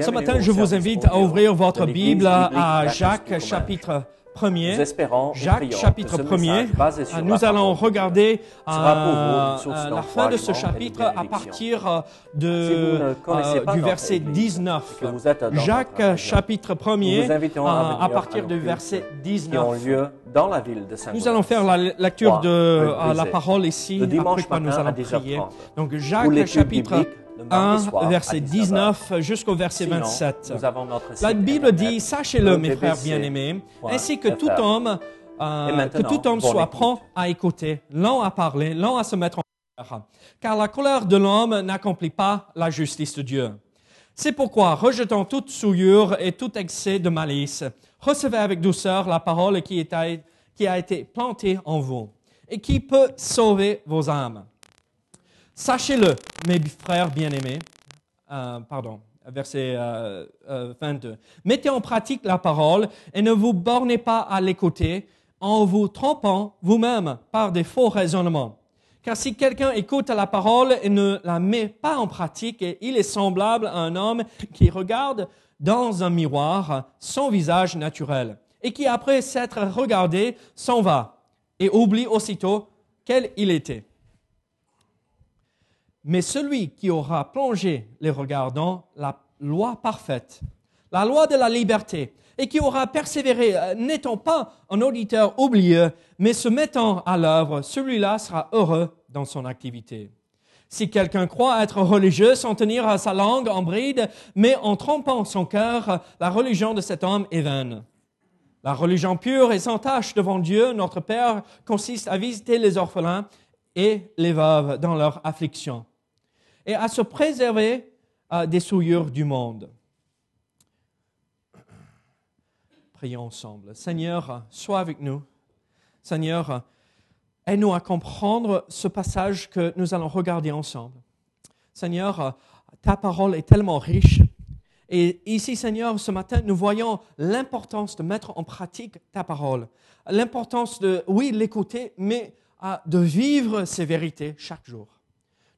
Ce matin, je vous invite à ouvrir votre Bible à Jacques chapitre 1er. Jacques chapitre 1er. Nous allons regarder euh, la fin de ce chapitre à partir de, euh, du verset 19. Jacques chapitre 1er à partir du verset 19. Dans la ville de nous allons faire la lecture de la parole ici. Après quoi nous allons prier. Donc Jacques chapitre 1, verset 19 jusqu'au verset 27. La Bible dit, sachez-le, mes frères bien-aimés, ainsi que tout homme, euh, que tout homme soit prompt à écouter, lent à parler, lent à se mettre en colère, car la colère de l'homme n'accomplit pas la justice de Dieu. C'est pourquoi, rejetant toute souillure et tout excès de malice, recevez avec douceur la parole qui, est, qui a été plantée en vous et qui peut sauver vos âmes. Sachez-le, mes frères bien-aimés, euh, pardon, verset 22. Euh, euh, Mettez en pratique la parole et ne vous bornez pas à l'écouter en vous trompant vous-même par des faux raisonnements. Car si quelqu'un écoute la parole et ne la met pas en pratique, il est semblable à un homme qui regarde dans un miroir son visage naturel et qui, après s'être regardé, s'en va et oublie aussitôt quel il était. Mais celui qui aura plongé les regards dans la loi parfaite, la loi de la liberté, et qui aura persévéré, euh, n'étant pas un auditeur oublieux, mais se mettant à l'œuvre, celui-là sera heureux dans son activité. Si quelqu'un croit être religieux sans tenir sa langue en bride, mais en trompant son cœur, la religion de cet homme est vaine. La religion pure et sans tache devant Dieu, notre Père, consiste à visiter les orphelins et les veuves dans leur affliction et à se préserver euh, des souillures du monde. Prions ensemble. Seigneur, sois avec nous. Seigneur, aide-nous à comprendre ce passage que nous allons regarder ensemble. Seigneur, ta parole est tellement riche. Et ici, Seigneur, ce matin, nous voyons l'importance de mettre en pratique ta parole. L'importance de, oui, l'écouter, mais euh, de vivre ces vérités chaque jour.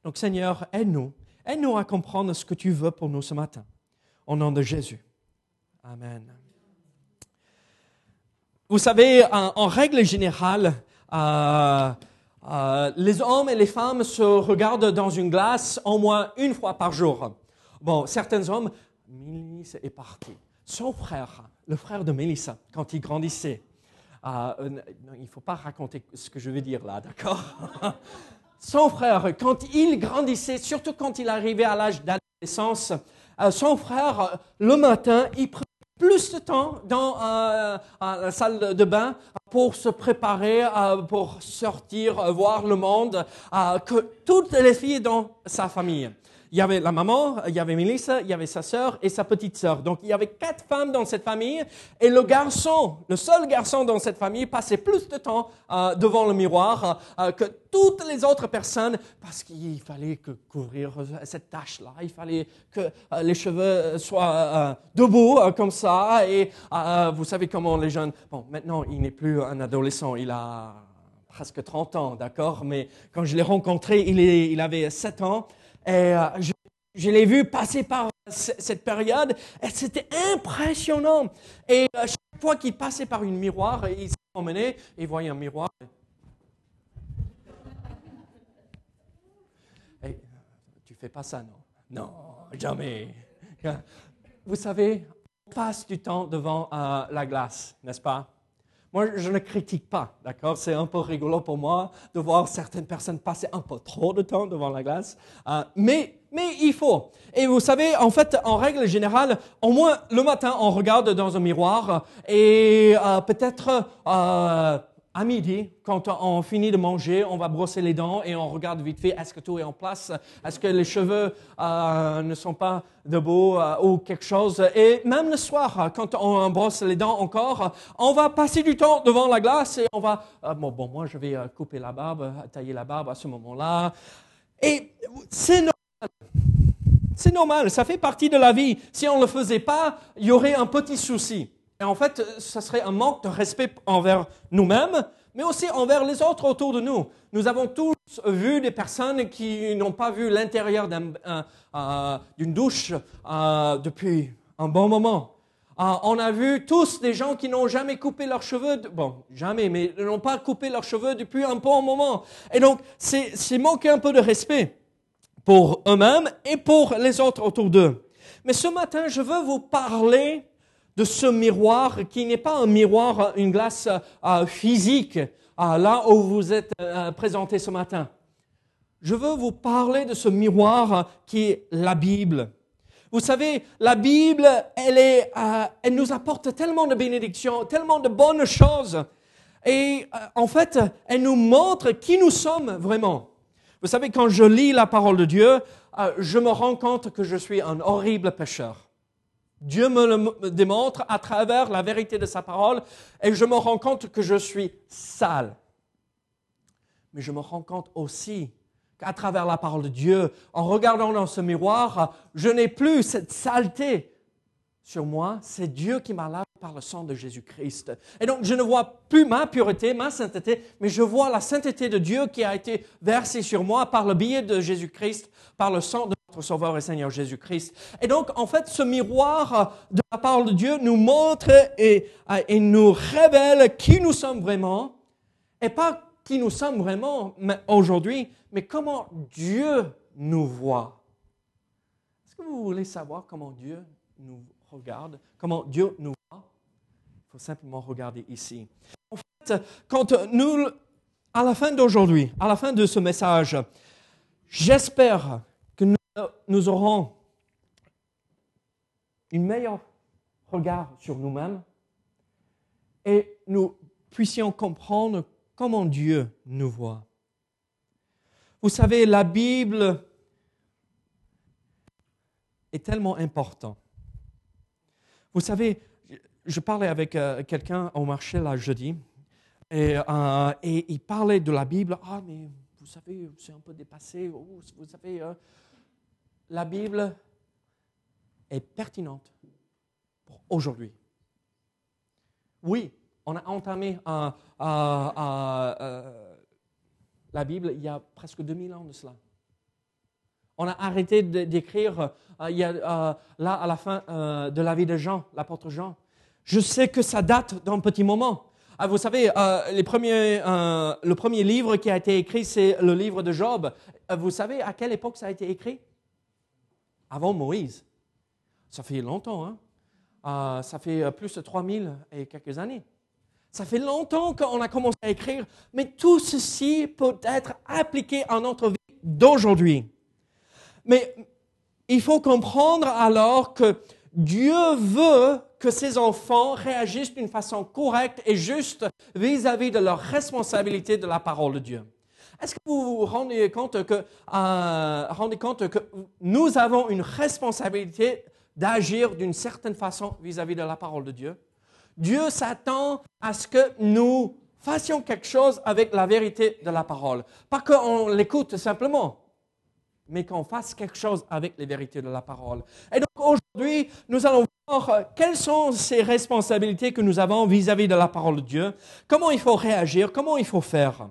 Donc Seigneur, aide-nous. Aide-nous à comprendre ce que tu veux pour nous ce matin. Au nom de Jésus. Amen. Vous savez, en, règle générale, euh, euh, les hommes et les femmes se regardent dans une glace au moins une fois par jour. Bon, certains hommes, Mélissa est parti. Son frère, le frère de Mélissa, quand il grandissait, euh, il ne faut pas raconter ce que je vais dire là, d'accord? Son frère, quand il grandissait, surtout quand il arrivait à l'âge d'adolescence, euh, son frère, euh, le matin, il prenait plus de temps dans euh, la salle de bain pour se préparer, pour sortir, voir le monde, que toutes les filles dans sa famille il y avait la maman, il y avait Melissa, il y avait sa sœur et sa petite sœur. Donc il y avait quatre femmes dans cette famille et le garçon, le seul garçon dans cette famille passait plus de temps euh, devant le miroir euh, que toutes les autres personnes parce qu'il fallait que couvrir cette tâche-là, il fallait que euh, les cheveux soient debout comme ça et vous savez comment les jeunes... Bon, maintenant il n'est plus un adolescent, il a presque 30 ans, d'accord Mais quand je l'ai rencontré, il, il avait 7 ans. Et euh, je, l'ai vu passer par cette période et c'était impressionnant. Et euh, chaque fois qu'il passait par une miroir, il s'est promené, il voyait un miroir. Et, tu fais pas ça, non? Non, jamais. Vous savez, on passe du temps devant euh, la glace, n'est-ce pas? Moi, je ne critique pas, d'accord? C'est un peu rigolo pour moi de voir certaines personnes passer un peu trop de temps devant la glace, euh, mais, mais il faut. Et vous savez, en fait, en règle générale, au moins le matin, on regarde dans un miroir et euh, peut-être euh, à midi, quand on finit de manger, on va brosser les dents et on regarde vite fait, est-ce que tout est en place? Est-ce que les cheveux euh, ne sont pas debout euh, ou quelque chose? Et même le soir, quand on brosse les dents encore, on va passer du temps devant la glace et on va... Euh, bon, bon, moi, je vais couper la barbe, tailler la barbe à ce moment-là. Et c'est normal. C'est normal, ça fait partie de la vie. Si on ne le faisait pas, il y aurait un petit souci. Et en fait, ce serait un manque de respect envers nous-mêmes, mais aussi envers les autres autour de nous. Nous avons tous vu des personnes qui n'ont pas vu l'intérieur euh, d'une douche euh, depuis un bon moment. Euh, on a vu tous des gens qui n'ont jamais coupé leurs cheveux, bon, jamais, mais n'ont pas coupé leurs cheveux depuis un bon moment. Et donc, c'est manquer un peu de respect pour eux-mêmes et pour les autres autour d'eux. Mais ce matin, je veux vous parler de ce miroir qui n'est pas un miroir, une glace euh, physique, euh, là où vous êtes euh, présenté ce matin. Je veux vous parler de ce miroir qui est la Bible. Vous savez, la Bible, elle, est, elle nous apporte tellement de bénédictions, tellement de bonnes choses. Et en fait, elle nous montre qui nous sommes vraiment. Vous savez, quand je lis la parole de Dieu, je me rends compte que je suis un horrible pécheur. Dieu me le démontre à travers la vérité de sa parole et je me rends compte que je suis sale. Mais je me rends compte aussi qu'à travers la parole de Dieu, en regardant dans ce miroir, je n'ai plus cette saleté sur moi. C'est Dieu qui m'a lavé par le sang de Jésus-Christ. Et donc, je ne vois plus ma pureté, ma sainteté, mais je vois la sainteté de Dieu qui a été versée sur moi par le biais de Jésus-Christ, par le sang de Sauveur et Seigneur Jésus-Christ. Et donc, en fait, ce miroir de la parole de Dieu nous montre et, et nous révèle qui nous sommes vraiment, et pas qui nous sommes vraiment aujourd'hui, mais comment Dieu nous voit. Est-ce que vous voulez savoir comment Dieu nous regarde, comment Dieu nous voit? Il faut simplement regarder ici. En fait, quand nous, à la fin d'aujourd'hui, à la fin de ce message, j'espère nous aurons un meilleur regard sur nous-mêmes et nous puissions comprendre comment Dieu nous voit. Vous savez, la Bible est tellement importante. Vous savez, je parlais avec euh, quelqu'un au marché là jeudi et, euh, et, il parlait de la Bible. Ah, mais vous savez, c'est un peu dépassé. Oh, vous savez, euh, la Bible est pertinente pour aujourd'hui. Oui, on a entamé euh, la Bible il y a presque 2000 ans de cela. On a arrêté d'écrire euh, euh, là à la fin de la vie de Jean, l'apôtre Jean. Je sais que ça date d'un petit moment. Ah, vous savez, le premier livre qui a été écrit, c'est le livre de Job. Vous savez à quelle époque ça a été écrit? Avant Moïse. Ça fait longtemps, hein? Euh, ça fait euh, plus de 3000 et quelques années. Ça fait longtemps qu'on a commencé à écrire, mais tout ceci peut être appliqué à notre vie d'aujourd'hui. Mais il faut comprendre alors que Dieu veut que ses enfants réagissent d'une façon correcte et juste vis-à-vis -vis de leur responsabilité de la parole de Dieu. Est-ce que vous vous rendez compte que, euh, rendez compte que nous avons une responsabilité d'agir d'une certaine façon vis-à-vis de la parole de Dieu? Dieu s'attend à ce que nous fassions quelque chose avec la vérité de la parole. Pas qu'on l'écoute simplement, mais qu'on fasse quelque chose avec les vérités de la parole. Et donc aujourd'hui, nous allons voir quelles sont ces responsabilités que nous avons vis-à-vis -vis de la parole de Dieu, comment il faut réagir, comment il faut faire?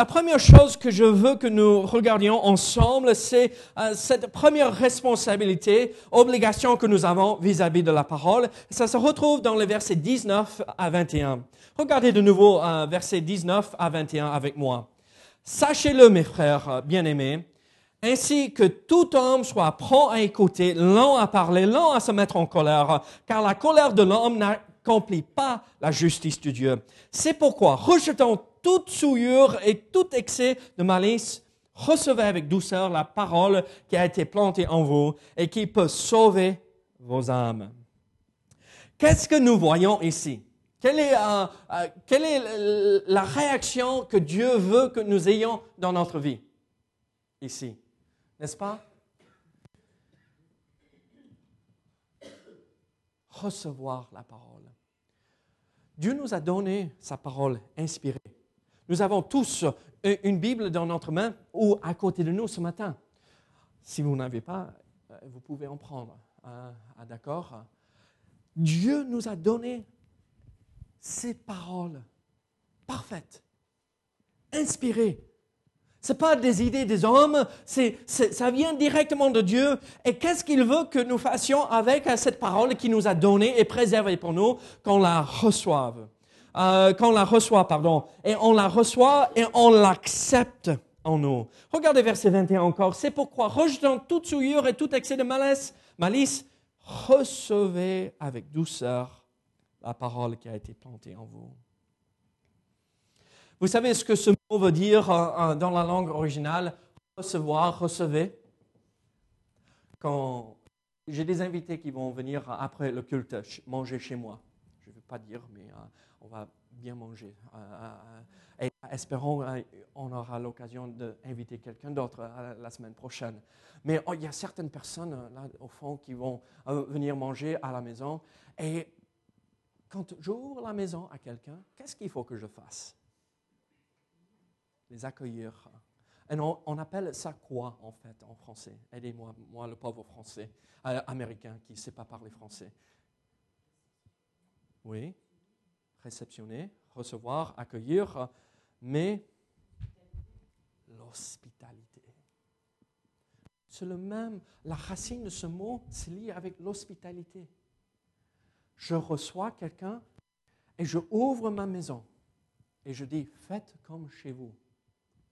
La première chose que je veux que nous regardions ensemble, c'est euh, cette première responsabilité, obligation que nous avons vis-à-vis de la parole. Ça se retrouve dans les versets 19 à 21. Regardez de nouveau euh, versets 19 à 21 avec moi. Sachez-le, mes frères euh, bien-aimés, ainsi que tout homme soit prompt à écouter, lent à parler, lent à se mettre en colère, car la colère de l'homme n'accomplit pas la justice de Dieu. C'est pourquoi, rejetons toute souillure et tout excès de malice, recevez avec douceur la parole qui a été plantée en vous et qui peut sauver vos âmes. Qu'est-ce que nous voyons ici? Quelle est, euh, euh, la réaction que Dieu veut que nous ayons dans notre vie? Ici? N'est-ce pas? Recevoir la parole. Dieu nous a donné sa parole inspirée. Nous avons tous une Bible dans notre main ou à côté de nous ce matin. Si vous n'avez pas, euh, vous pouvez en prendre. Ah, ah, d'accord Dieu nous a donné ses paroles parfaite, inspirée. Ce pas des idées des hommes, ça vient directement de Dieu. Et qu'est-ce qu'il veut que nous fassions avec cette parole qu'il nous a donnée et préservée pour nous, qu'on la reçoive? Euh, Qu'on la reçoit, pardon. Et on la reçoit et on l'accepte en nous. Regardez verset 21 encore. C'est pourquoi, rejetant toute souillure et tout excès de malice, malice, recevez avec douceur la parole qui a été plantée en vous. Vous savez ce que ce mot veut dire euh, euh, dans la langue originale Recevoir, recevez? Quand j'ai des invités qui vont venir après le culte manger chez moi, je ne veux pas dire, mais euh, on va bien manger. et espérons on aura l'occasion d'inviter quelqu'un d'autre la semaine prochaine. Mais oh, il y a certaines personnes là au fond qui vont venir manger à la maison. Et quand j'ouvre la maison à quelqu'un, qu'est-ce qu'il faut que je fasse? Les accueillir. Et on, appelle ça quoi en fait en français? Aidez-moi, moi le pauvre français, euh, américain qui ne sait pas parler français. Oui, réceptionner, recevoir, accueillir, mais l'hospitalité. C'est le même, la racine de ce mot c'est lié avec l'hospitalité. Je reçois quelqu'un et je ouvre ma maison et je dis, faites comme chez vous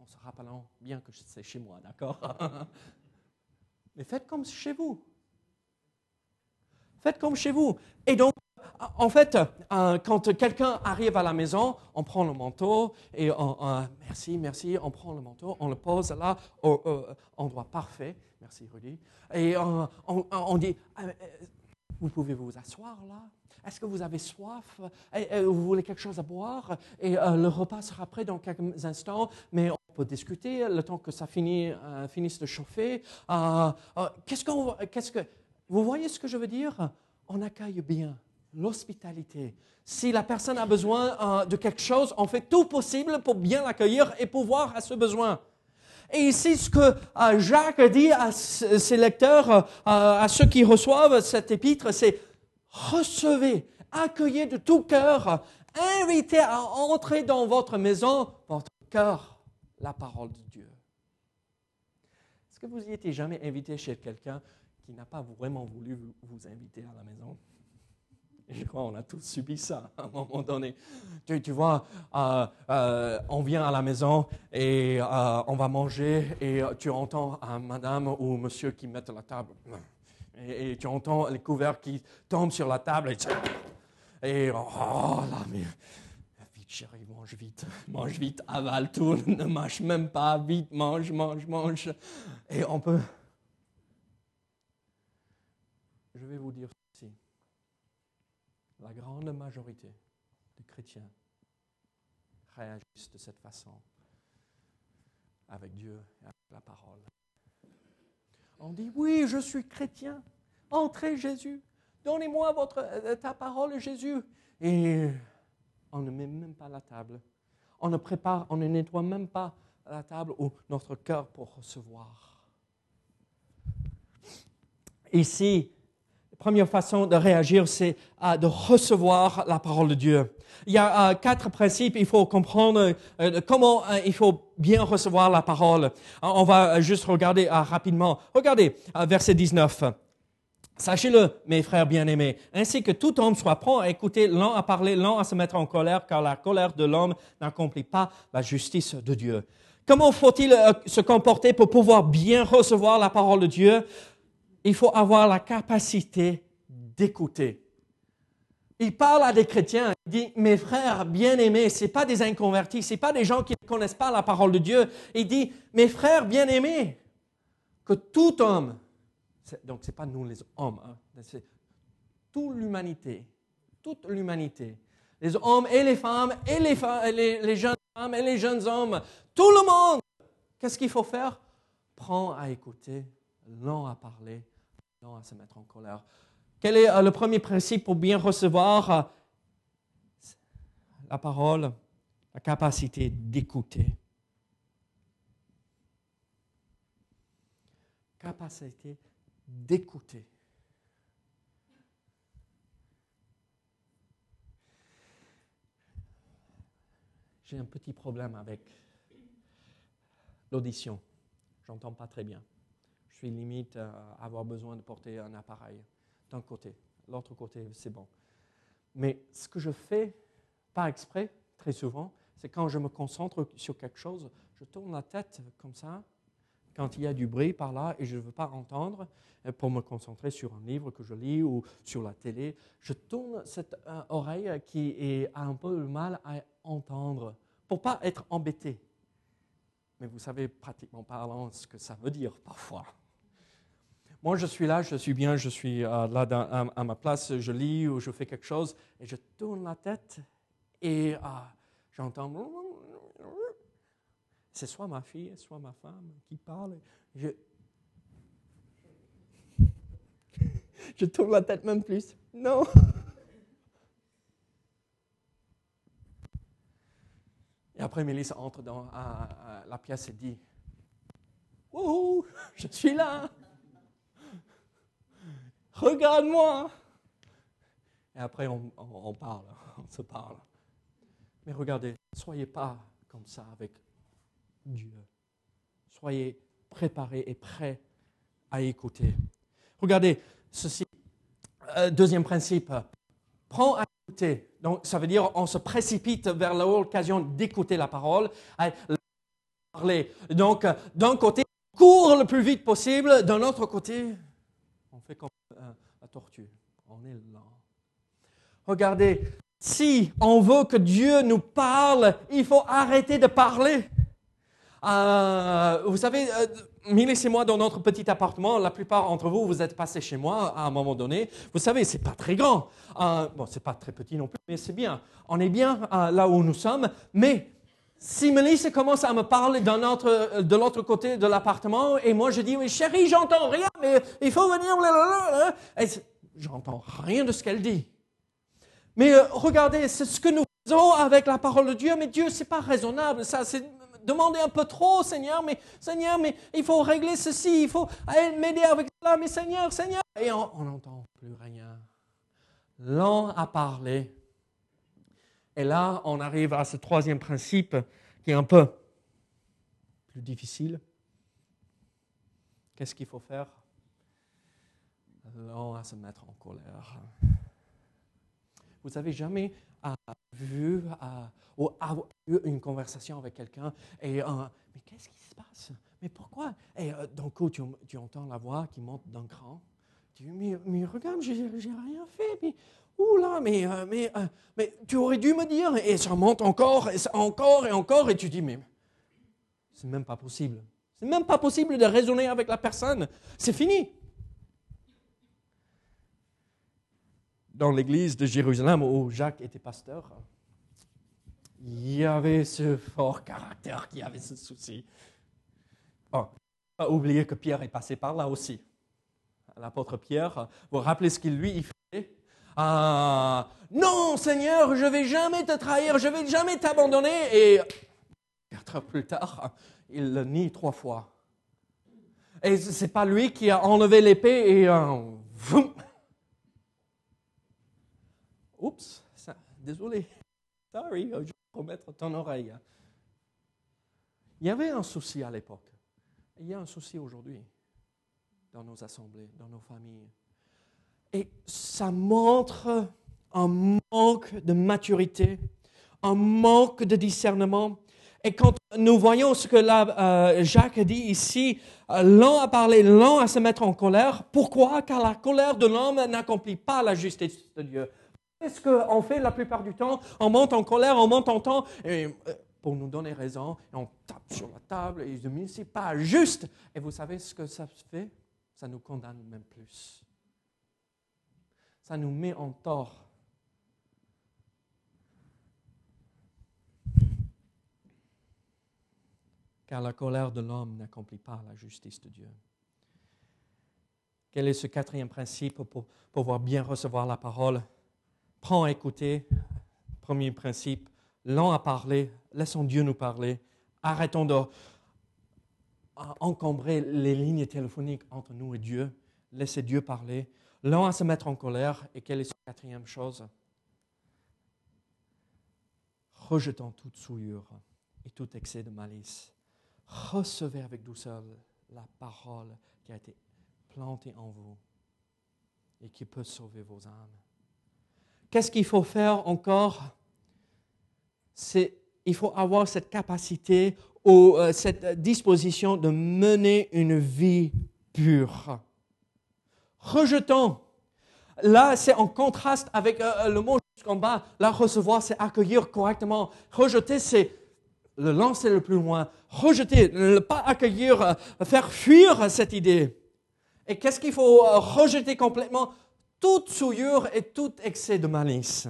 se rappelant bien que c'est chez moi, d'accord? Mais faites comme chez vous. Faites comme chez vous. Et donc, en fait, euh, quand quelqu'un arrive à la maison, on prend le manteau et on, euh, merci, merci, on prend le manteau, on le pose là au, endroit parfait. Merci Rudy. Et on, on dit, euh, vous pouvez vous asseoir là? Est-ce que vous avez soif? Vous voulez quelque chose à boire? Et le repas sera prêt dans quelques instants, mais discuter le temps que ça euh, finisse de chauffer. Euh, euh, qu'est-ce que, vous voyez ce que je veux dire? On accueille bien l'hospitalité. Si la personne a besoin de quelque chose, on fait tout possible pour bien l'accueillir et pouvoir à ce besoin. Et ici, ce que Jacques dit à ses lecteurs, à ceux qui reçoivent cet épître, c'est recevez, accueillez de tout cœur, invitez à entrer dans votre maison votre cœur la parole de Dieu. Est-ce que vous y étiez jamais invité chez quelqu'un qui n'a pas vraiment voulu vous inviter à la maison? je crois qu'on a tous subi ça à un moment donné. Tu, vois, euh, euh, on vient à la maison et euh, on va manger et tu entends un madame ou monsieur qui mettent la table. Et, tu entends les couverts qui tombent sur la table et, et oh là, mais chérie, mange vite, mange vite, avale tout, ne mâche même pas, vite, mange, mange, mange. Et on peut... Je vais vous dire. La grande majorité des chrétiens réagissent de cette façon avec Dieu et avec la parole. On dit, oui, je suis chrétien. Entrez Jésus. Donnez-moi euh, ta parole, Jésus. Et on ne met même pas la table. On ne prépare, on ne nettoie même pas la table ou notre cœur pour recevoir. Ici, première façon de réagir, c'est euh, de recevoir la parole de Dieu. Il y a euh, quatre principes, il faut comprendre euh, comment il faut bien recevoir la parole. On va juste regarder rapidement. Regardez, verset 19. Sachez-le, mes frères bien-aimés, ainsi que tout homme soit prompt à écouter, lent à parler, lent à se mettre en colère, car la colère de l'homme n'accomplit pas la justice de Dieu. Comment faut-il se comporter pour pouvoir bien recevoir la parole de Dieu? Il faut avoir la capacité d'écouter. Il parle à des chrétiens, il dit, mes frères bien-aimés, ce pas des inconvertis, ce pas des gens qui ne connaissent pas la parole de Dieu. Il dit, mes frères bien-aimés, que tout homme donc, ce n'est pas nous les hommes, hein. c'est toute l'humanité. Toute l'humanité. Les hommes et les femmes, et les, jeunes femmes et les jeunes hommes. Tout le monde. Qu'est-ce qu'il faut faire? Prends à écouter, lent à parler, lent à se mettre en colère. Quel est euh, le premier principe pour bien recevoir euh, la parole? La capacité d'écouter. Capacité d'écouter. j'ai un petit problème avec l'audition. J'entends pas très bien. Je suis limite à avoir besoin de porter un appareil d'un côté. L'autre côté, c'est bon. Mais ce que je fais, pas exprès, très souvent, c'est quand je me concentre sur quelque chose, je tourne la tête comme ça, quand il y a du bruit par là et je ne veux pas entendre, euh, pour me concentrer sur un livre que je lis ou sur la télé, je tourne cette euh, oreille qui a un peu le mal à entendre, pour pas être embêté. Mais vous savez pratiquement parlant ce que ça veut dire parfois. Moi, je suis là, je suis bien, je suis euh, là à, ma place, je lis ou je fais quelque chose, et je tourne la tête et j'entends c'est soit ma fille, soit ma femme qui parle. Je, tourne la tête même plus. Non. Et après, Mélisse entre dans la pièce et dit Wouhou, je suis là. Regarde-moi. Et après, on, parle, on se parle. Mais regardez, soyez pas comme ça avec Dieu. Soyez préparés et prêts à écouter. Regardez ceci. Euh, deuxième principe. Prends à écouter. Donc, ça veut dire on se précipite vers l'occasion d'écouter la parole, à parler. Donc, d'un côté, on court le plus vite possible. D'un autre côté, on fait comme tortue. On est lent. Regardez, si on veut que Dieu nous parle, il faut arrêter de parler. Euh, vous savez, euh, Milis et moi, dans notre petit appartement, la plupart d'entre vous, vous êtes passés chez moi à un moment donné. Vous savez, c'est pas très grand. Euh, bon, c'est pas très petit non plus, mais c'est bien. On est bien euh, là où nous sommes. Mais si Mélisse commence à me parler autre, de l'autre côté de l'appartement, et moi je dis, oui, chérie, j'entends rien, mais il faut venir. J'entends rien de ce qu'elle dit. Mais regardez, c'est ce que nous faisons avec la parole de Dieu, mais Dieu, c'est pas raisonnable. Ça, c'est demandez un peu trop, Seigneur, mais Seigneur, mais il faut régler ceci, il faut m'aider avec cela, mais Seigneur, Seigneur. Et on n'entend plus rien. Lent à parler. Et là, on arrive à ce troisième principe un peu plus difficile. Qu'est-ce qu'il faut faire? Lent à se mettre en colère. Vous n'avez jamais vu ou eu une conversation avec quelqu'un et euh, mais qu'est-ce qui se passe? Mais pourquoi? Et euh, d'un coup, tu, entends la voix qui monte d'un cran. Tu dis mais, mais regarde, j'ai rien fait. Mais là, mais, euh, mais, mais tu aurais dû me dire. Et ça monte encore, et encore et encore. Et tu dis mais c'est même pas possible. C'est même pas possible de raisonner avec la personne. C'est fini. dans l'église de Jérusalem où Jacques était pasteur, il y avait ce fort caractère qui avait ce souci. Bon, pas oublier que Pierre est passé par là aussi. L'apôtre Pierre, vous vous rappelez ce qu'il lui fait ah, Non, Seigneur, je ne vais jamais te trahir, je ne vais jamais t'abandonner. Et quatre heures plus tard, il le nie trois fois. Et ce n'est pas lui qui a enlevé l'épée et euh, Oups, désolé. Sorry, je vais remettre ton oreille. Il y avait un souci à l'époque. Il y a un souci aujourd'hui dans nos assemblées, dans nos familles. Et ça montre un manque de maturité, un manque de discernement. Et quand nous voyons ce que là, euh, Jacques dit ici, euh, lent à parler, lent à se mettre en colère, pourquoi? Car la colère de l'homme n'accomplit pas la justice de Dieu. Qu'est-ce qu'on fait la plupart du temps On monte en colère, on monte en temps, et, euh, pour nous donner raison, on tape sur la table, et je dis, c'est pas juste. Et vous savez ce que ça fait? Ça nous condamne même plus. Ça nous met en tort. Car la colère de l'homme n'accomplit pas la justice de Dieu. Quel est ce quatrième principe pour pouvoir bien recevoir la parole? Prends à écouter. Premier principe, lent à parler, laissons Dieu nous parler. Arrêtons d'encombrer les lignes téléphoniques entre nous et Dieu. Laissez Dieu parler. Lent à se mettre en colère. Et quelle est la quatrième chose? Rejetant toute souillure et tout excès de malice. Recevez avec douceur la parole qui a été plantée en vous et qui peut sauver vos âmes. Qu'est-ce qu'il faut faire encore? Il faut avoir cette capacité ou euh, cette disposition de mener une vie pure. Rejetons. Là, c'est en contraste avec euh, le mot jusqu'en bas. Là, recevoir, c'est accueillir correctement. Rejeter, c'est le lancer le plus loin. Rejeter, ne pas accueillir, euh, faire fuir cette idée. Et qu'est-ce qu'il faut rejeter complètement? Toute souillure et tout excès de malice.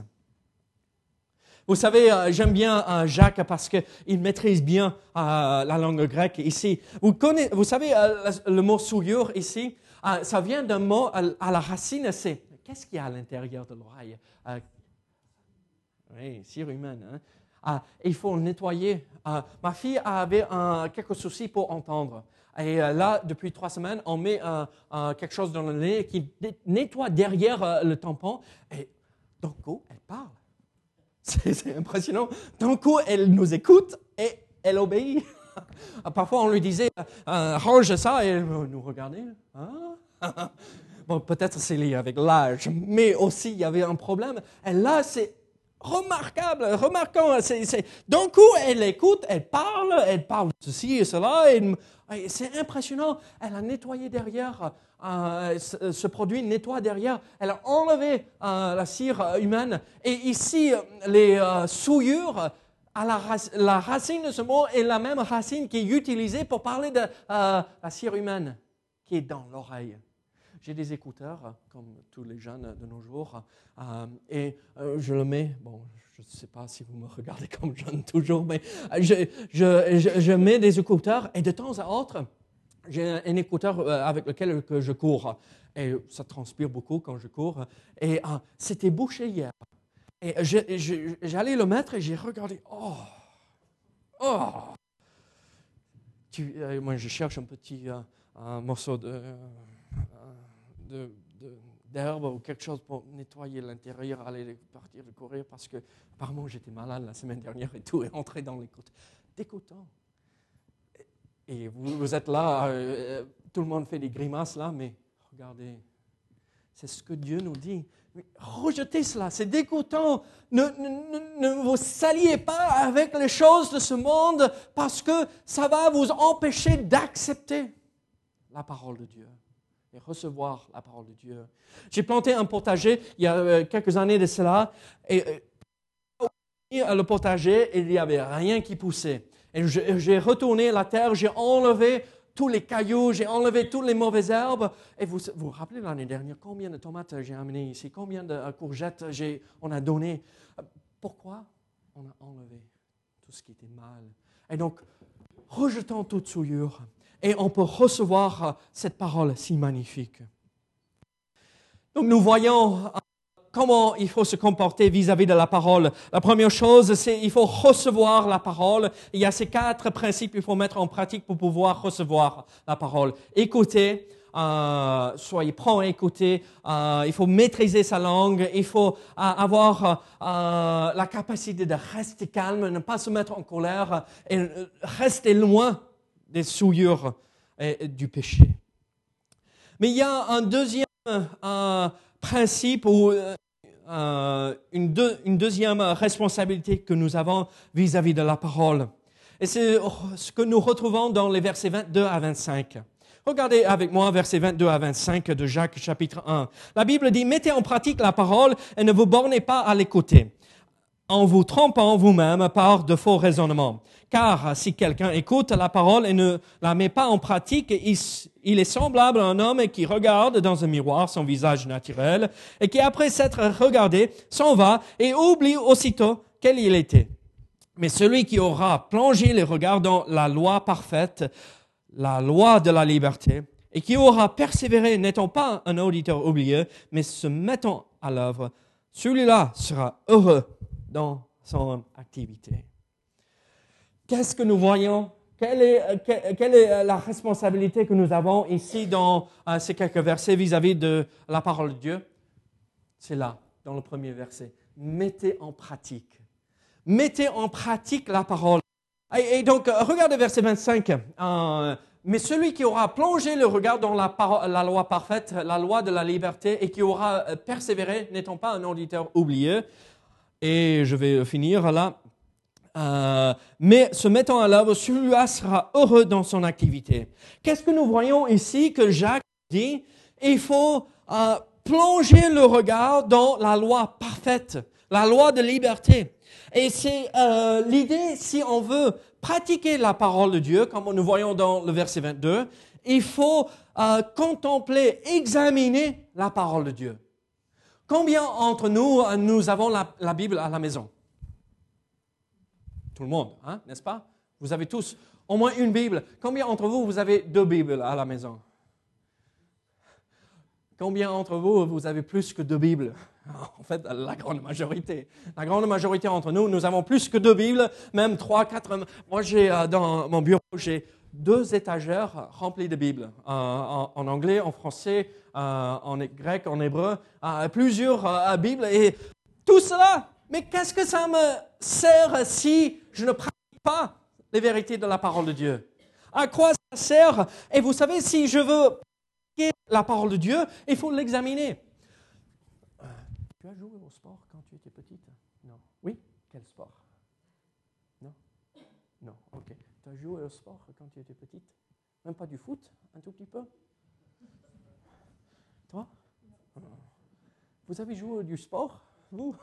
Vous savez, euh, j'aime bien euh, Jacques parce qu'il maîtrise bien euh, la langue grecque ici. Vous, connaissez, vous savez, le mot souillure ici, ça vient d'un mot à la racine, c'est qu'est-ce qu'il y a à l'intérieur de l'oreille? Oui, cire humaine. Hein? il faut le nettoyer. ma fille avait quelques soucis pour entendre. Et là, depuis trois semaines, on met quelque chose dans le nez qui nettoie derrière le tampon. Et donc, elle parle. C'est impressionnant. D'un coup, elle nous écoute et elle obéit. Parfois, on lui disait, euh, range ça, et elle nous regardait. Hein? Bon, peut-être c'est lié avec l'âge, mais aussi il y avait un problème. Et là, c'est remarquable, remarquant. D'un coup, elle écoute, elle parle, elle parle de ceci et cela. C'est impressionnant. Elle a nettoyé derrière euh, ce produit nettoie derrière. Elle a enlevé euh, la cire humaine. Et ici, les souillures, à la, racine de ce mot est la même racine qui est utilisée pour parler de la cire humaine qui est dans l'oreille. J'ai des écouteurs, comme tous les jeunes de nos jours, et je le mets, bon, je ne sais pas si vous me regardez comme jeune toujours, mais je, mets des écouteurs et de temps à autre, j'ai un, écouteur euh, avec lequel je cours. Et ça transpire beaucoup quand je cours. Et euh, c'était bouché hier. Et j'allais le mettre et j'ai regardé. Oh! Oh! Euh, moi, je cherche un petit morceau de, d'herbe ou quelque chose pour nettoyer l'intérieur, aller partir courir parce que apparemment j'étais malade la semaine dernière et tout est entré dans l'écoute. Dégoûtant. Et vous, êtes là, euh, tout le monde fait des grimaces là, mais regardez, c'est ce que Dieu nous dit. Rejetez cela, c'est dégoûtant. Ne, ne, ne, vous saliez pas avec les choses de ce monde parce que ça va vous empêcher d'accepter la parole de Dieu et recevoir la parole de Dieu. J'ai planté un potager il y a euh, quelques années de cela et euh, le potager, il n'y avait rien qui poussait. Et j'ai retourné la terre, j'ai enlevé tous les cailloux, j'ai enlevé toutes les mauvaises herbes. Et vous vous, rappelez l'année dernière combien de tomates j'ai amené ici, combien de euh, courgettes on a donné. Pourquoi on a enlevé tout ce qui était mal? Et donc, rejetons toute souillure et on peut recevoir euh, cette parole si magnifique. Donc nous voyons comment il faut se comporter vis-à-vis de la parole. La première chose, c'est il faut recevoir la parole. Il y a ces quatre principes qu'il faut mettre en pratique pour pouvoir recevoir la parole. Écoutez, euh, soyez prêts à écouter, euh, il faut maîtriser sa langue, il faut euh, avoir euh, la capacité de rester calme, ne pas se mettre en colère et rester loin des souillures et, du péché. Mais il y a un deuxième principe ou euh, une, une, deuxième responsabilité que nous avons vis-à-vis de la parole. Et c'est ce que nous retrouvons dans les versets 22 à 25. Regardez avec moi versets 22 à 25 de Jacques chapitre 1. La Bible dit, mettez en pratique la parole et ne vous bornez pas à l'écouter en vous trompant vous-même par de faux raisonnements. Car si quelqu'un écoute la parole et ne la met pas en pratique, il est semblable à un homme qui regarde dans un miroir son visage naturel et qui, après s'être regardé, s'en va et oublie aussitôt quel il était. Mais celui qui aura plongé les regards dans la loi parfaite, la loi de la liberté, et qui aura persévéré, n'étant pas un auditeur oublié, mais se mettant à l'œuvre, celui-là sera heureux dans son activité. Qu'est-ce que nous voyons? Quelle est, quelle est, la responsabilité que nous avons ici dans euh, ces quelques versets vis-à-vis de la parole de Dieu? C'est là, dans le premier verset. Mettez en pratique. mettez en pratique la parole. Et, donc, euh, regardez verset 25. Euh, mais celui qui aura plongé le regard dans la, loi parfaite, la loi de la liberté, et qui aura euh, persévéré, n'étant pas un auditeur oublié, et je vais finir là, euh, mais se mettant à l'œuvre, celui-là sera heureux dans son activité. Qu'est-ce que nous voyons ici que Jacques dit? Il faut euh, plonger le regard dans la loi parfaite, la loi de liberté. Et c'est euh, l'idée, si on veut pratiquer la parole de Dieu, comme nous voyons dans le verset 22, il faut contempler, examiner la parole de Dieu. Combien d'entre nous, nous avons la Bible à la maison? Tout le monde, hein, n'est-ce pas? Vous avez tous au moins une Bible. Combien d'entre vous, vous avez deux Bibles à la maison? Combien d'entre vous, vous avez plus que deux Bibles? En fait, la grande majorité. La grande majorité d'entre nous, nous avons plus que deux Bibles, même trois, quatre. Moi, j'ai euh, dans mon bureau, j'ai deux étagères remplies de Bibles, euh, en, anglais, en français, euh, en grec, en hébreu, plusieurs Bibles. Et tout cela, mais qu'est-ce que ça me sert si je ne pratique pas les vérités de la parole de Dieu? À quoi ça sert? Et vous savez, si je veux pratiquer la parole de Dieu, il faut l'examiner. Euh, tu as joué au sport quand tu étais petite Non. Oui Quel sport Non Non, ok. Joué au sport quand tu étais petite Même pas du foot Un tout petit peu Toi? Vous avez joué du sport Vous?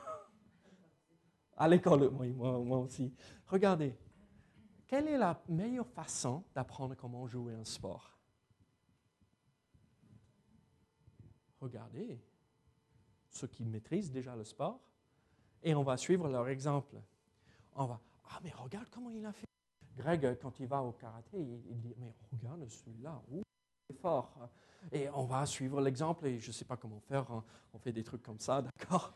À l'école, moi, aussi. Regardez, quelle est la meilleure façon d'apprendre comment jouer un sport? Regardez ceux qui maîtrisent déjà le sport et on va suivre leur exemple. On va, ah mais regarde comment il a fait. Greg, quand il va au karaté, il, dit, mais regarde celui-là, il est fort. Et on va suivre l'exemple et je ne sais pas comment faire, hein. on fait des trucs comme ça, d'accord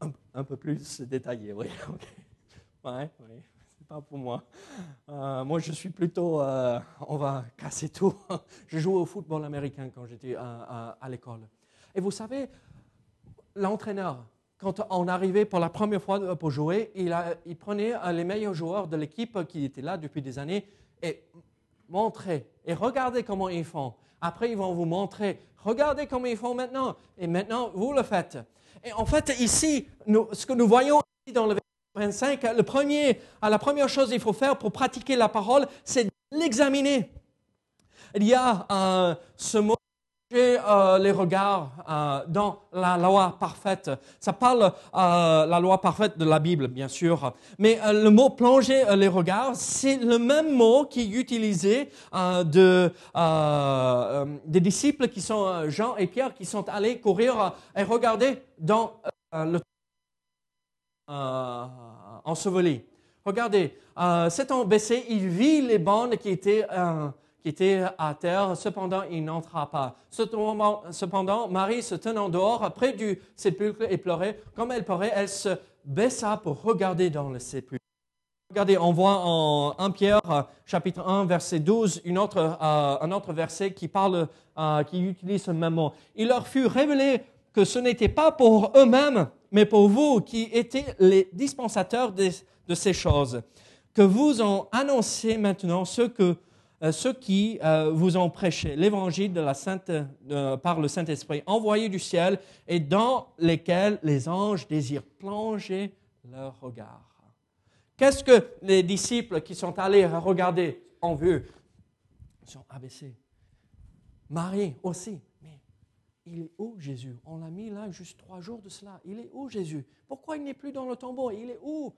un, peu plus détaillé, oui. Ouais, oui, c'est pas pour moi. Euh, moi, je suis plutôt, euh, on va casser tout. je jouais au football américain quand j'étais à, l'école. Et vous savez, l'entraîneur, quand on arrivait pour la première fois pour jouer, il, prenait les meilleurs joueurs de l'équipe qui étaient là depuis des années et montrait et regardez comment ils font. Après, ils vont vous montrer, regardez comment ils font maintenant. Et maintenant, vous le faites. Et en fait, ici, ce que nous voyons dans le verset 25, le premier, la première chose qu'il faut faire pour pratiquer la parole, c'est l'examiner. Il y a ce mot euh, les regards euh, dans la loi parfaite. Ça parle euh, la loi parfaite de la Bible, bien sûr. Mais euh, le mot plonger les regards, c'est le même mot qui est utilisé de, des disciples qui sont Jean et Pierre qui sont allés courir et regarder dans le enseveli. Regardez, homme baissé, il vit les bandes qui étaient qui était à terre, cependant il n'entra pas. Cependant, Marie se tenant dehors, près du sépulcre et pleurait. Comme elle pleurait, elle se baissa pour regarder dans le sépulcre. Regardez, on voit en 1 Pierre, chapitre 1, verset 12, une autre, euh, un autre verset qui parle, euh, qui utilise ce même mot. Il leur fut révélé que ce n'était pas pour eux-mêmes, mais pour vous qui étiez les dispensateurs de, de ces choses, que vous ont annoncé maintenant ce que ceux qui euh, vous ont prêché l'évangile de la Sainte, par le Saint-Esprit envoyé du ciel et dans lesquels les anges désirent plonger leur regard. Qu'est-ce que les disciples qui sont allés regarder ont vu Ils sont abaissés. Marie aussi. Mais il est où Jésus? On l'a mis là juste trois jours de cela. Il est où Jésus? Pourquoi il n'est plus dans le tombeau? Il est où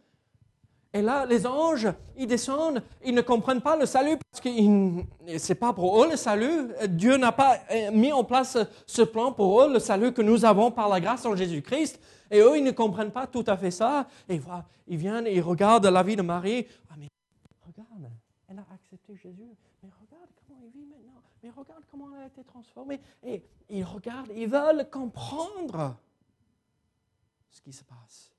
et là, les anges, ils descendent, ils ne comprennent pas le salut parce que ce n'est pas pour eux le salut. Dieu n'a pas euh, mis en place ce plan pour eux, le salut que nous avons par la grâce en Jésus-Christ. Et eux, ils ne comprennent pas tout à fait ça. Et ils viennent ils regardent la vie de Marie. Ah, mais regarde, elle a accepté Jésus. Mais regarde comment elle vit maintenant. Mais regarde comment elle a été transformée. Et ils regardent, ils veulent comprendre ce qui se passe.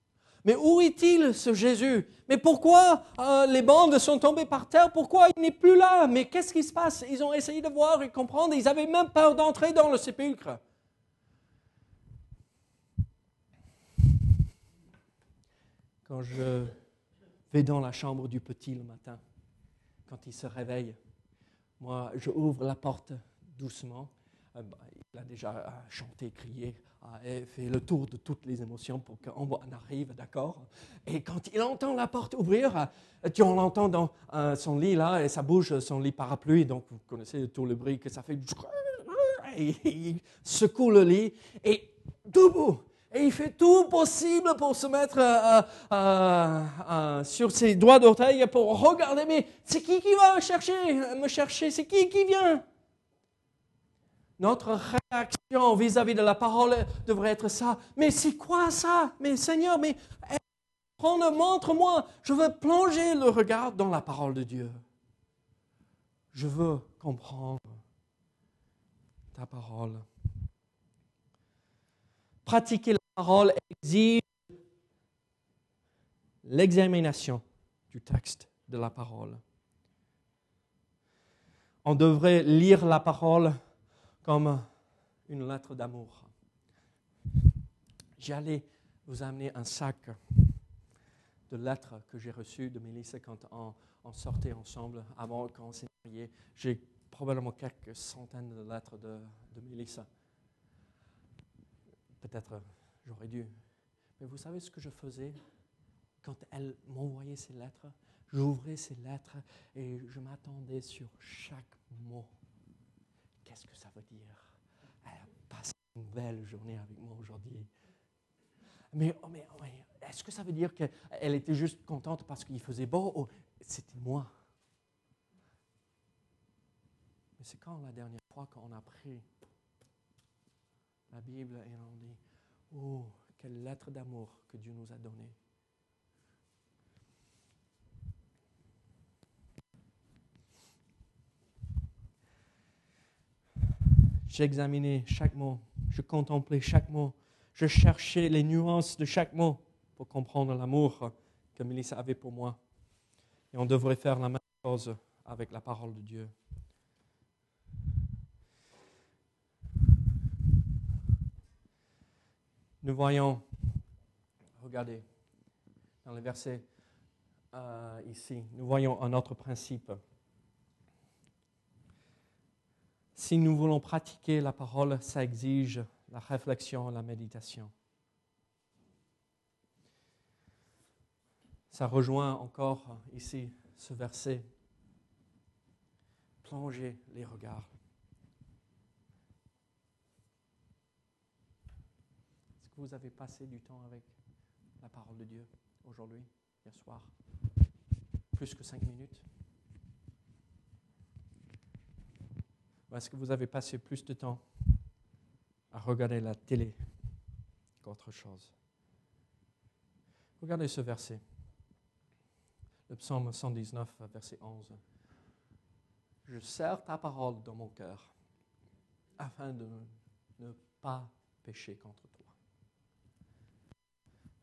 Mais où est-il ce Jésus? Mais pourquoi euh, les bandes sont tombées par terre? Pourquoi il n'est plus là? Mais qu'est-ce qui se passe? Ils ont essayé de voir et comprendre. Ils avaient même peur d'entrer dans le sépulcre. quand je vais dans la chambre du petit le matin, quand il se réveille, moi, je ouvre la porte doucement. Euh, bah, il a déjà euh, chanté, crié, et fait le tour de toutes les émotions pour qu'on arrive, d'accord? Et quand il entend la porte ouvrir, euh, tu l'entends dans son lit là, et ça bouge, son lit parapluie, donc vous connaissez tout le bruit que ça fait. Et il secoue le lit, et debout, et il fait tout possible pour se mettre euh, euh, euh, sur ses doigts d'orteil pour regarder, mais c'est qui qui va chercher, me chercher? C'est qui qui vient? Notre réaction vis-à-vis de la parole devrait être ça. Mais c'est quoi ça? Mais Seigneur, mais montre-moi. Je veux plonger le regard dans la parole de Dieu. Je veux comprendre ta parole. Pratiquer parole exige l'examination du texte de la parole. On devrait lire la parole comme une lettre d'amour. J'allais vous amener un sac de lettres que j'ai reçues de Mélissa quand on, sortait ensemble avant qu'on s'est mariés. J'ai probablement quelques centaines de lettres de, de Mélissa. Peut-être J'aurais dû. Mais vous savez ce que je faisais? Quand elle m'envoyait ces lettres J'ouvrais ces lettres et je m'attendais sur chaque mot. Qu'est-ce que ça veut dire? Elle a passé une belle journée avec moi aujourd'hui. Mais, oh, mais, oh, est-ce que ça veut dire qu'elle était juste contente parce qu'il faisait beau ou c'était moi? Mais c'est quand la dernière fois qu'on a pris la Bible et on dit Oh, quelle lettre d'amour que Dieu nous a donnée. J'examinais chaque mot, je contemplais chaque mot, je cherchais les nuances de chaque mot pour comprendre l'amour que Mélissa avait pour moi. Et on devrait faire la même chose avec la parole de Dieu. nous voyons, regardez, dans le verset euh, ici, nous voyons un autre principe. Si nous voulons pratiquer la parole, ça exige la réflexion, la méditation. Ça rejoint encore ici ce verset. Plongez les regards. vous avez passé du temps avec la parole de Dieu aujourd'hui, hier soir? Plus que cinq minutes? Est-ce que vous avez passé plus de temps à regarder la télé qu'autre chose Regardez ce verset. Le psaume 119, verset 11. Je sers ta parole dans mon cœur afin de ne pas pécher contre toi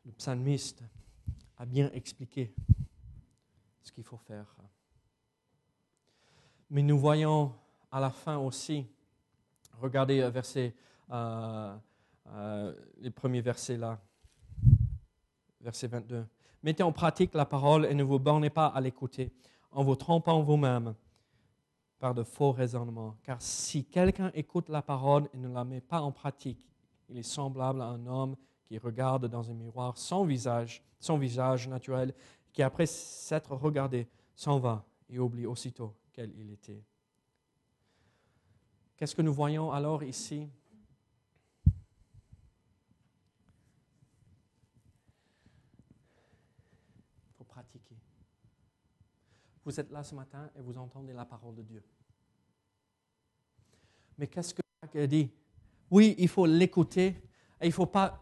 le psalmiste a bien expliqué ce qu'il faut faire. Mais nous voyons à la fin aussi, regardez euh, verset, euh, euh, les premiers versets là, verset 22. Mettez en pratique la parole et ne vous bornez pas à l'écouter en vous trompant vous-même par de faux raisonnements. Car si quelqu'un écoute la parole et ne la met pas en pratique, il est semblable à un homme qui regarde dans un miroir son visage, son visage naturel, qui après s'être regardé s'en va et oublie aussitôt quel il était. Qu'est-ce que nous voyons alors ici? Il faut pratiquer. Vous êtes là ce matin et vous entendez la parole de Dieu. Mais qu'est-ce que Jacques dit? Oui, il faut l'écouter et il ne faut pas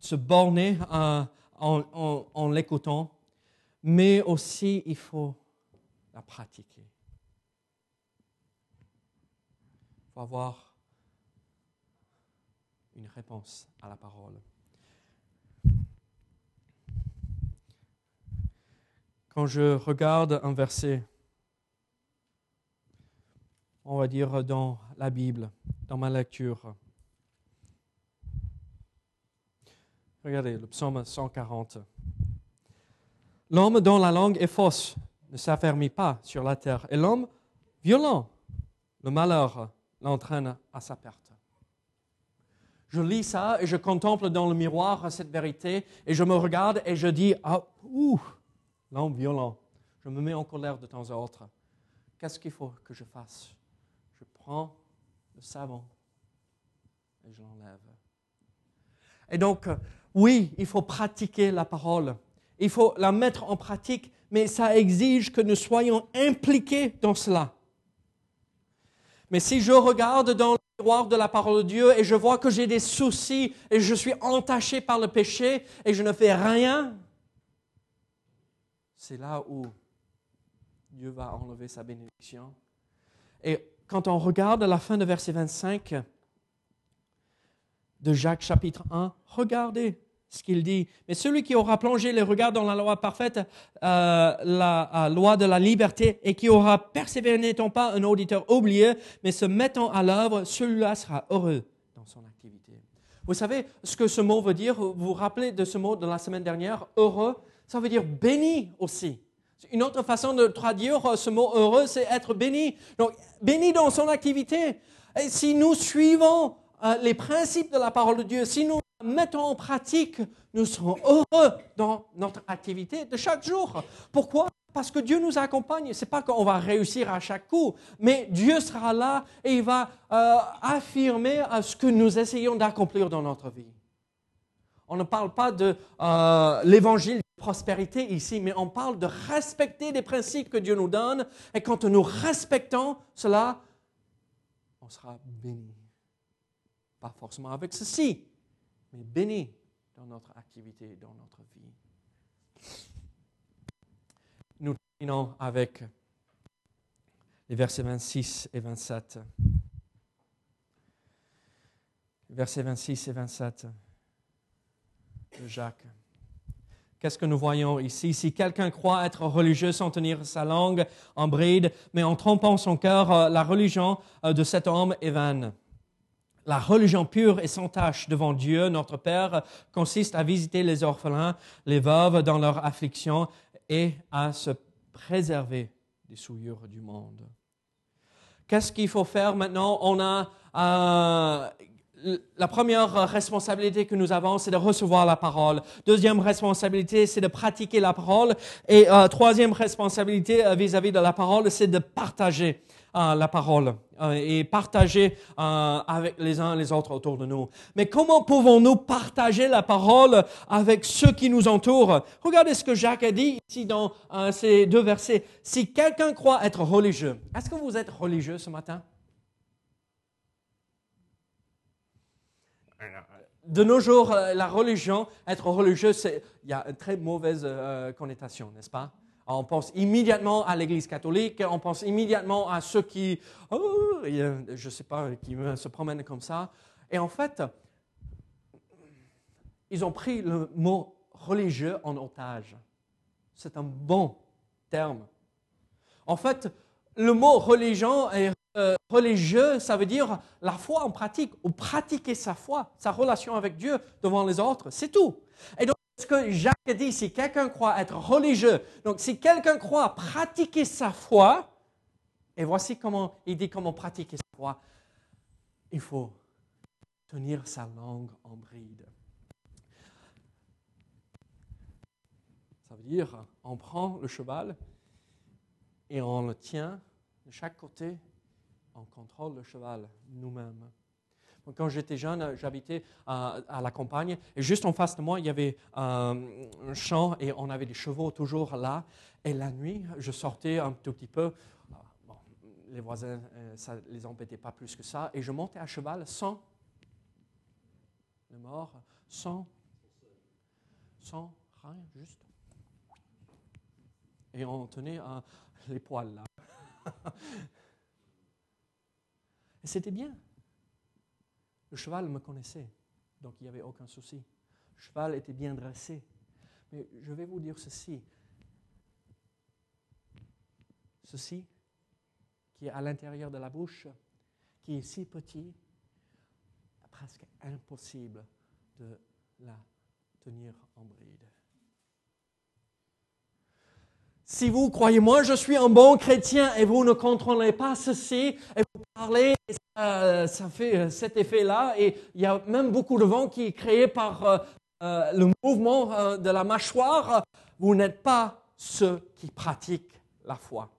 se borner en, l'écoutant, mais aussi il faut la pratiquer. Il avoir une réponse à la parole. Quand je regarde un verset, on va dire dans la Bible, dans ma lecture, Regardez le psaume 140. L'homme dont la langue est fausse ne s'affermit pas sur la terre, et l'homme violent, le malheur l'entraîne à sa perte. Je lis ça et je contemple dans le miroir cette vérité et je me regarde et je dis, ah, ouh, l'homme violent. Je me mets en colère de temps à autre. Qu'est-ce qu'il faut que je fasse? Je prends le savon et je l'enlève. Et donc, oui, il faut pratiquer la parole. Il faut la mettre en pratique, mais ça exige que nous soyons impliqués dans cela. Mais si je regarde dans le miroir de la parole de Dieu et je vois que j'ai des soucis et je suis entaché par le péché et je ne fais rien, c'est là où Dieu va enlever sa bénédiction. Et quand on regarde la fin de verset 25 de Jacques chapitre 1, regardez ce qu'il dit. Mais celui qui aura plongé les regards dans la loi parfaite, euh, la euh, loi de la liberté, et qui aura persévéré n'étant pas un auditeur oublié, mais se mettant à l'œuvre, celui-là sera heureux dans son activité. Vous savez ce que ce mot veut dire? Vous vous rappelez de ce mot de la semaine dernière Heureux, ça veut dire béni aussi. Une autre façon de traduire ce mot heureux, c'est être béni. Donc, béni dans son activité. Et si nous suivons euh, les principes de la parole de Dieu, si nous mettons en pratique, nous serons heureux dans notre activité de chaque jour. Pourquoi? Parce que Dieu nous accompagne. Ce n'est pas qu'on va réussir à chaque coup, mais Dieu sera là et il va euh, affirmer ce que nous essayons d'accomplir dans notre vie. On ne parle pas de euh, l'évangile de prospérité ici, mais on parle de respecter les principes que Dieu nous donne. Et quand nous respectons cela, on sera béni. Pas forcément avec ceci, mais béni dans notre activité, dans notre vie. Nous terminons avec les versets 26 et 27. Versets 26 et 27 de Jacques. Qu'est-ce que nous voyons ici? Si quelqu'un croit être religieux sans tenir sa langue en bride, mais en trompant son cœur, euh, la religion euh, de cet homme est vaine. La religion pure et sans tache devant Dieu, notre Père, consiste à visiter les orphelins, les veuves dans leur affliction et à se préserver des souillures du monde. Qu'est-ce qu'il faut faire maintenant? On a euh, la première responsabilité que nous avons, c'est de recevoir la parole. Deuxième responsabilité, c'est de pratiquer la parole. Et euh, troisième responsabilité euh, vis-à-vis de la parole, c'est de partager la parole euh, et partager euh, avec les uns les autres autour de nous. Mais comment pouvons-nous partager la parole avec ceux qui nous entourent? Regardez ce que Jacques a dit ici dans euh, ces deux versets. Si quelqu'un croit être religieux, est-ce que vous êtes religieux ce matin? De nos jours, la religion, être religieux, il y a une très mauvaise connotation, n'est-ce pas? On pense immédiatement à l'Église catholique, on pense immédiatement à ceux qui, oh, je ne sais pas, qui se promènent comme ça. Et en fait, ils ont pris le mot religieux en otage. C'est un bon terme. En fait, le mot religion euh, religieux, ça veut dire la foi en pratique, ou pratiquer sa foi, sa relation avec Dieu devant les autres, c'est tout. Et donc, ce que Jacques dit, si quelqu'un croit être religieux, donc si quelqu'un croit pratiquer sa foi, et voici comment il dit comment pratiquer sa foi, il faut tenir sa langue en bride. Ça veut dire, on prend le cheval et on le tient de chaque côté, on contrôle le cheval nous-mêmes. Quand j'étais jeune, j'habitais à, la campagne et juste en face de moi, il y avait euh, un champ et on avait des chevaux toujours là. Et la nuit, je sortais un tout petit peu. Euh, les voisins, euh, ça ne les embêtait pas plus que ça. Et je montais à cheval sans le mort, sans, sans rien, juste. Et on tenait les poils là. et c'était bien. Le cheval me connaissait, donc il n'y avait aucun souci. Le cheval était bien dressé. Mais je vais vous dire ceci. Ceci, qui est à l'intérieur de la bouche, qui est si petit, presque impossible de la tenir en bride. Si vous croyez, moi je suis un bon chrétien et vous ne contrôlez pas ceci, et vous parlez, ça, fait cet effet-là, et il y a même beaucoup de vent qui est créé par euh, euh, le mouvement euh, de la mâchoire, vous n'êtes pas ceux qui pratiquent la foi.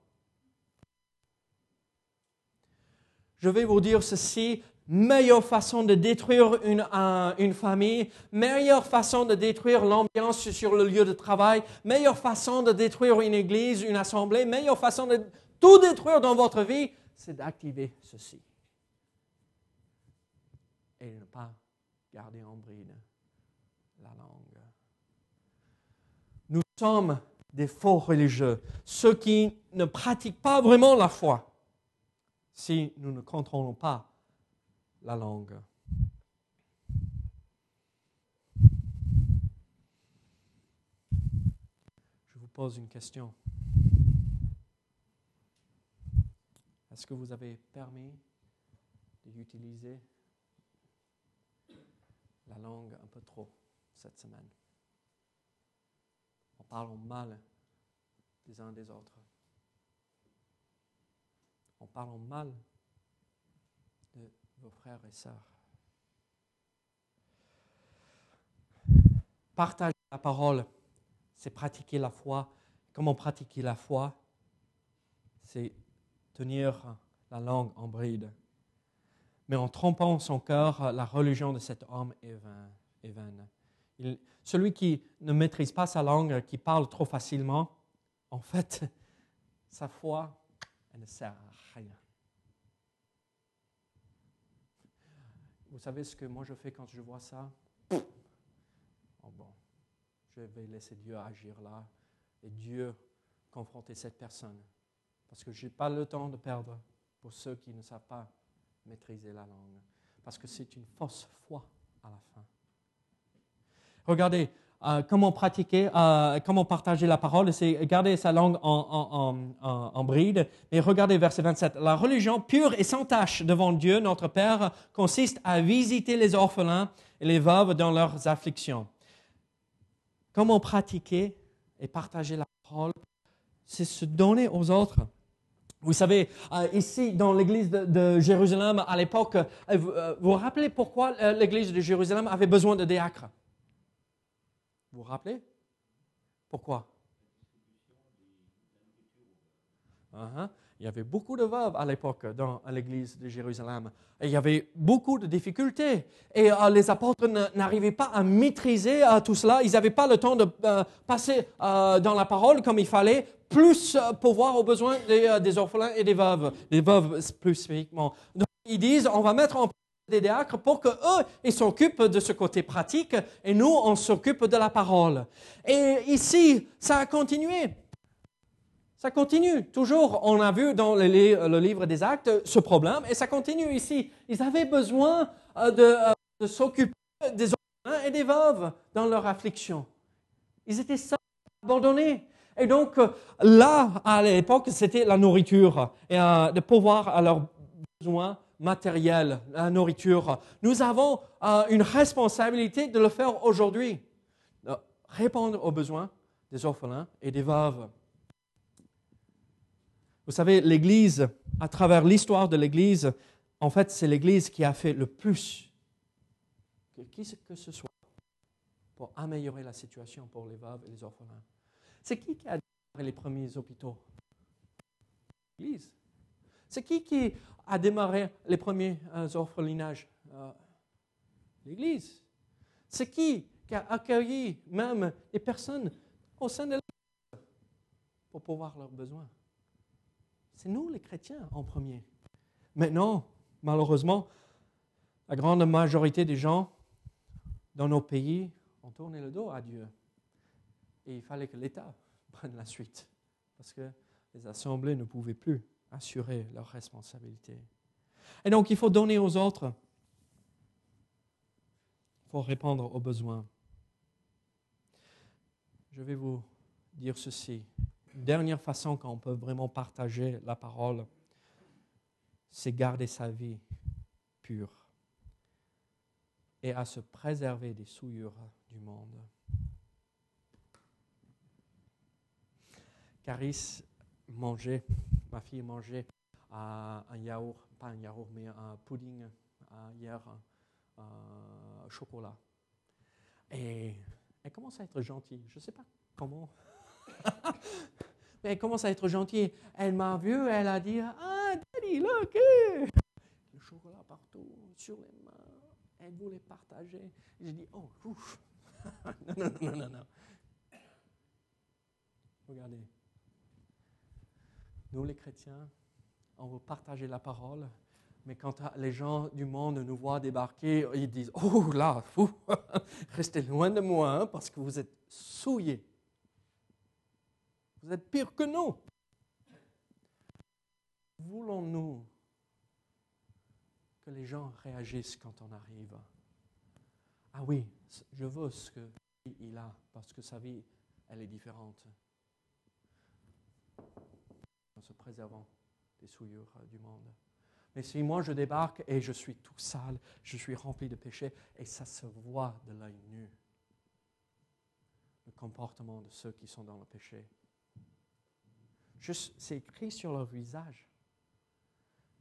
Je vais vous dire ceci, meilleure façon de détruire une, famille, meilleure façon de détruire l'ambiance sur le lieu de travail, meilleure façon de détruire une église, une assemblée, meilleure façon de tout détruire dans votre vie, c'est d'activer ceci. Et ne pas garder en bride la langue. Nous sommes des faux religieux, ceux qui ne pratiquent pas vraiment la foi si nous ne contrôlons pas la langue. Je vous pose une question. Est-ce que vous avez permis d'utiliser la langue un peu trop cette semaine? En parlant mal des uns des autres en parlant mal vos frères et sœurs. Partager la parole, c'est pratiquer la foi. Comment pratiquer la foi? C'est tenir la langue en bride. Mais en trompant son cœur, la religion de cet homme est, vaine. celui qui ne maîtrise pas sa langue, qui parle trop facilement, en fait, sa foi, elle ne sert à rien. Vous savez ce que moi je fais quand je vois ça? Oh bon, je vais laisser Dieu agir là et Dieu confronter cette personne. Parce que je n'ai pas le temps de perdre pour ceux qui ne savent pas maîtriser la langue. Parce que c'est une fausse foi à la fin. Regardez, euh, comment pratiquer, euh, comment partager la parole, c'est garder sa langue en, bride. Et regardez verset 27. La religion pure et sans tache devant Dieu, notre Père, consiste à visiter les orphelins et les veuves dans leurs afflictions. Comment pratiquer et partager la parole C'est se donner aux autres. Vous savez, euh, ici, dans l'église de, Jérusalem, à l'époque, vous vous rappelez pourquoi l'église de Jérusalem avait besoin de diacres? Vous vous rappelez? Pourquoi? Uh-huh. Il y avait beaucoup de veuves à l'époque dans l'église de Jérusalem. Il y avait beaucoup de difficultés. Et euh, les apôtres n'arrivaient pas à maîtriser euh, tout cela. Ils n'avaient pas le temps de euh, passer dans la parole comme il fallait, plus pour voir aux besoins des, orphelins et des veuves, des veuves plus spécifiquement. Donc ils disent, on va mettre en des diacres pour qu'eux, ils s'occupent de ce côté pratique et nous, on s'occupe de la parole. Et ici, ça a continué. Ça continue. Toujours, on a vu dans le, livre des actes ce problème et ça continue ici. Ils avaient besoin euh, euh, de, s'occuper des orphelins et des veuves dans leur affliction. Ils étaient seuls, abandonnés. Et donc, euh, là, à l'époque, c'était la nourriture et de pouvoir à leurs besoins matériel, la nourriture. Nous avons euh, une responsabilité de le faire aujourd'hui, de répondre aux besoins des orphelins et des veuves. Vous savez, l'Église, à travers l'histoire de l'Église, en fait, c'est l'Église qui a fait le plus que qui que ce soit pour améliorer la situation pour les veuves et les orphelins. C'est qui qui a démarré les premiers hôpitaux? L'Église. C'est qui qui a démarré les premiers euh, orphelinages euh, L'Église? C'est qui qui a accueilli même les personnes au sein de l'Église pour pouvoir leurs besoins? C'est nous les chrétiens en premier. Maintenant, malheureusement, la grande majorité des gens dans nos pays ont tourné le dos à Dieu. Et il fallait que l'État prenne la suite, parce que les assemblées ne pouvaient plus assurer leurs responsabilités. Et donc, il faut donner aux autres. Il faut répondre aux besoins. Je vais vous dire ceci. Une dernière façon qu'on peut vraiment partager la parole, c'est garder sa vie pure et à se préserver des souillures du monde. Caris mangeait, ma fille mangeait euh, un yaourt, pas un yaourt, mais un pudding euh, hier, euh, chocolat. Et elle commence à être gentille. Je ne sais pas comment. mais elle commence à être gentille. Elle m'a vu, elle a dit Ah, Daddy, look! Le chocolat partout, sur les mains. Elle voulait partager. J'ai dit Oh, ouf! non, non, non, non, non. Regardez. Nous, les chrétiens, on veut partager la parole, mais quand les gens du monde nous voient débarquer, ils disent Oh là, fou, restez loin de moi hein, parce que vous êtes souillés. Vous êtes pire que nous. Voulons-nous que les gens réagissent quand on arrive? Ah oui, je veux ce qu'il a parce que sa vie, elle est différente. En se préservant des souillures euh, du monde. Mais si moi je débarque et je suis tout sale, je suis rempli de péché, et ça se voit de l'œil nu, le comportement de ceux qui sont dans le péché. C'est écrit sur leur visage.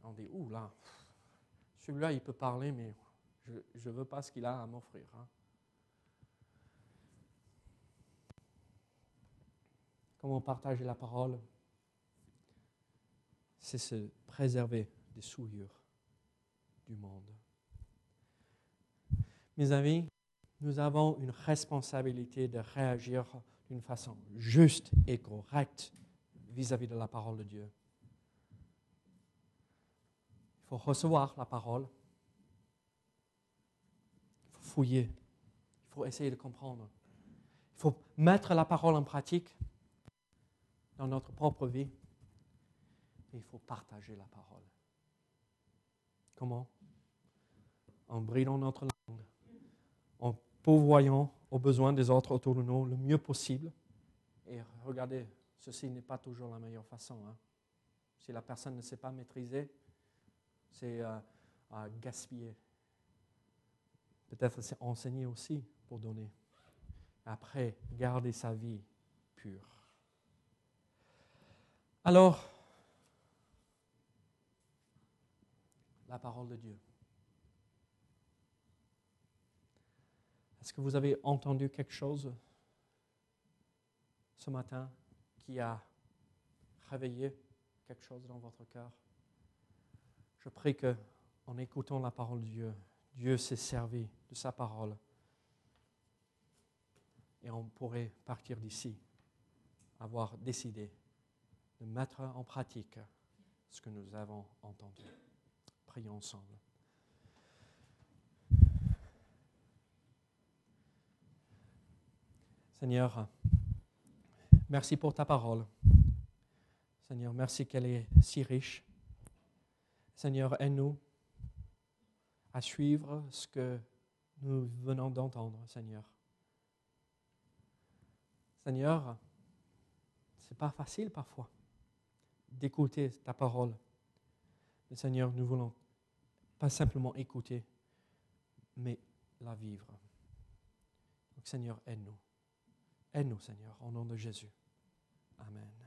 On dit, ouh là, celui-là il peut parler, mais je ne veux pas ce qu'il a à m'offrir. Hein. Comment partager la parole? C'est se préserver des souillures du monde. Mes amis, nous avons une responsabilité de réagir d'une façon juste et correcte vis-à-vis de la parole de Dieu. Il faut recevoir la parole. Il faut fouiller. Il faut essayer de comprendre. Il faut mettre la parole en pratique dans notre propre vie il faut partager la parole. Comment? En bridant notre langue, en pourvoyant aux besoins des autres autour de nous le mieux possible. Et regardez, ceci n'est pas toujours la meilleure façon. Hein. Si la personne ne sait pas maîtriser, c'est euh, gaspiller. Peut-être c'est enseigner aussi pour donner. Après, garder sa vie pure. Alors, la parole de Dieu. Est-ce que vous avez entendu quelque chose ce matin qui a réveillé quelque chose dans votre cœur? Je prie que, en écoutant la parole de Dieu, Dieu s'est servi de sa parole et on pourrait partir d'ici, avoir décidé de mettre en pratique ce que nous avons entendu ensemble. Seigneur, merci pour ta parole. Seigneur, merci qu'elle est si riche. Seigneur, aide-nous à suivre ce que nous venons d'entendre, Seigneur. Seigneur, ce n'est pas facile parfois d'écouter ta parole. Mais Seigneur, nous voulons pas simplement écouter, mais la vivre. Donc Seigneur, aide-nous. Aide-nous, Seigneur, au nom de Jésus. Amen.